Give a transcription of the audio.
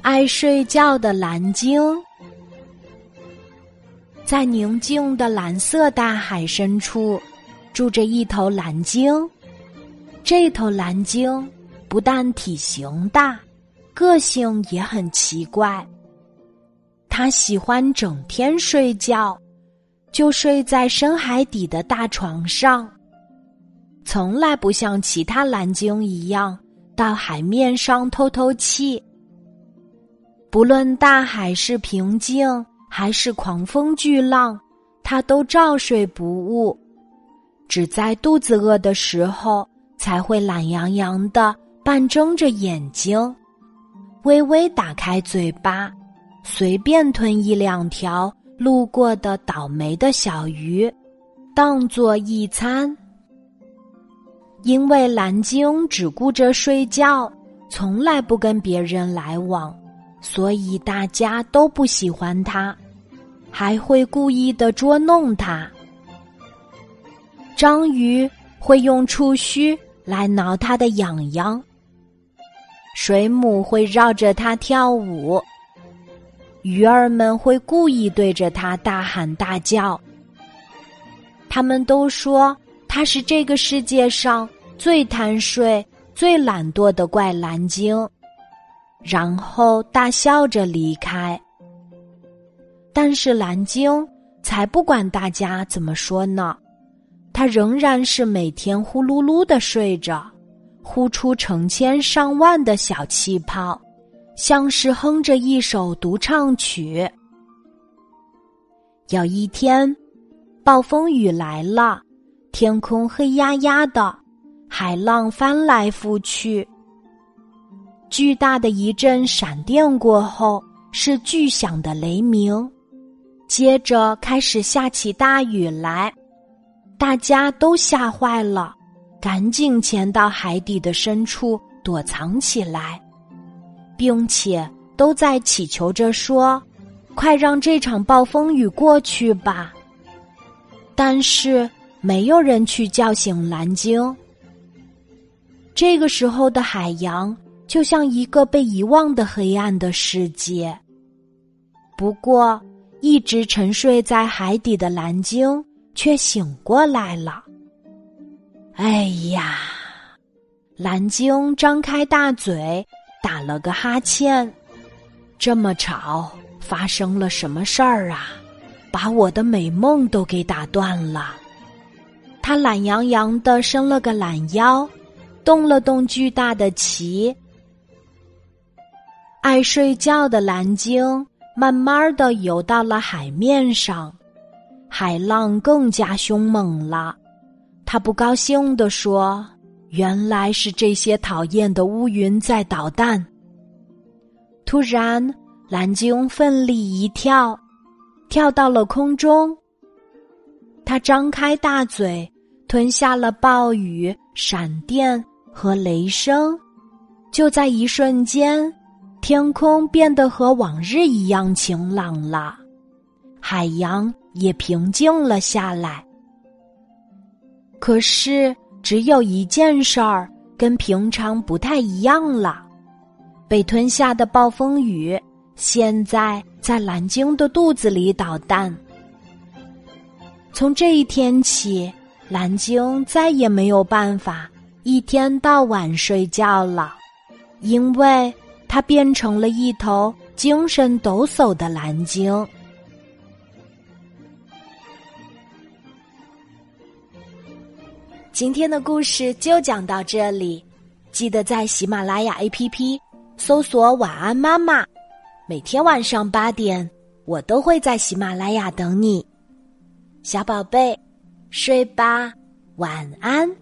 爱睡觉的蓝鲸，在宁静的蓝色大海深处，住着一头蓝鲸。这头蓝鲸不但体型大，个性也很奇怪。它喜欢整天睡觉，就睡在深海底的大床上，从来不像其他蓝鲸一样到海面上透透气。不论大海是平静还是狂风巨浪，他都照睡不误。只在肚子饿的时候，才会懒洋洋的半睁着眼睛，微微打开嘴巴，随便吞一两条路过的倒霉的小鱼，当做一餐。因为蓝鲸只顾着睡觉，从来不跟别人来往。所以大家都不喜欢他，还会故意的捉弄他。章鱼会用触须来挠他的痒痒，水母会绕着它跳舞，鱼儿们会故意对着它大喊大叫。他们都说他是这个世界上最贪睡、最懒惰的怪蓝鲸。然后大笑着离开。但是蓝鲸才不管大家怎么说呢，它仍然是每天呼噜噜的睡着，呼出成千上万的小气泡，像是哼着一首独唱曲。有一天，暴风雨来了，天空黑压压的，海浪翻来覆去。巨大的一阵闪电过后，是巨响的雷鸣，接着开始下起大雨来，大家都吓坏了，赶紧潜到海底的深处躲藏起来，并且都在祈求着说：“快让这场暴风雨过去吧。”但是没有人去叫醒蓝鲸。这个时候的海洋。就像一个被遗忘的黑暗的世界。不过，一直沉睡在海底的蓝鲸却醒过来了。哎呀！蓝鲸张开大嘴，打了个哈欠。这么吵，发生了什么事儿啊？把我的美梦都给打断了。他懒洋洋的伸了个懒腰，动了动巨大的鳍。爱睡觉的蓝鲸慢慢的游到了海面上，海浪更加凶猛了。他不高兴地说：“原来是这些讨厌的乌云在捣蛋。”突然，蓝鲸奋力一跳，跳到了空中。他张开大嘴，吞下了暴雨、闪电和雷声。就在一瞬间。天空变得和往日一样晴朗了，海洋也平静了下来。可是，只有一件事儿跟平常不太一样了：被吞下的暴风雨现在在蓝鲸的肚子里捣蛋。从这一天起，蓝鲸再也没有办法一天到晚睡觉了，因为。它变成了一头精神抖擞的蓝鲸。今天的故事就讲到这里，记得在喜马拉雅 APP 搜索“晚安妈妈”，每天晚上八点，我都会在喜马拉雅等你，小宝贝，睡吧，晚安。